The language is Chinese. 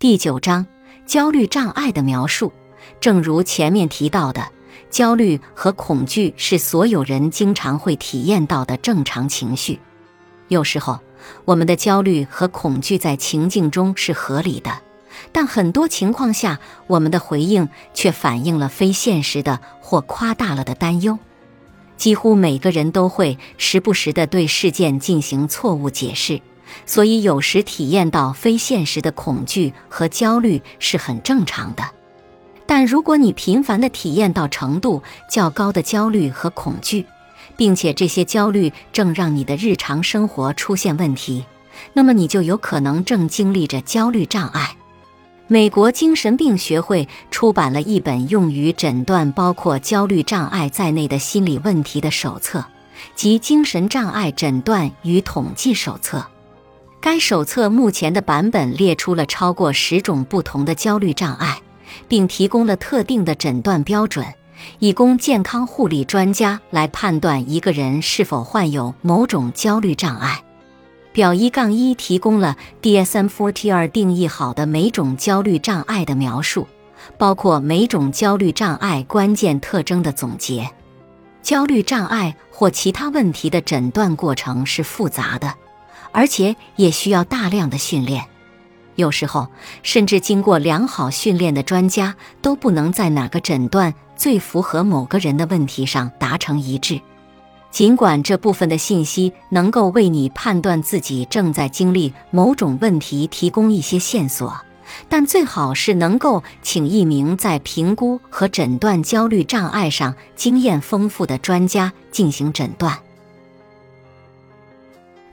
第九章焦虑障碍的描述。正如前面提到的，焦虑和恐惧是所有人经常会体验到的正常情绪。有时候，我们的焦虑和恐惧在情境中是合理的，但很多情况下，我们的回应却反映了非现实的或夸大了的担忧。几乎每个人都会时不时地对事件进行错误解释。所以，有时体验到非现实的恐惧和焦虑是很正常的。但如果你频繁地体验到程度较高的焦虑和恐惧，并且这些焦虑正让你的日常生活出现问题，那么你就有可能正经历着焦虑障碍。美国精神病学会出版了一本用于诊断包括焦虑障碍在内的心理问题的手册，即《精神障碍诊断与统计手册》。该手册目前的版本列出了超过十种不同的焦虑障碍，并提供了特定的诊断标准，以供健康护理专家来判断一个人是否患有某种焦虑障碍。表一杠一提供了 DSM-42 定义好的每种焦虑障碍的描述，包括每种焦虑障碍关键特征的总结。焦虑障碍或其他问题的诊断过程是复杂的。而且也需要大量的训练，有时候甚至经过良好训练的专家都不能在哪个诊断最符合某个人的问题上达成一致。尽管这部分的信息能够为你判断自己正在经历某种问题提供一些线索，但最好是能够请一名在评估和诊断焦虑障碍上经验丰富的专家进行诊断。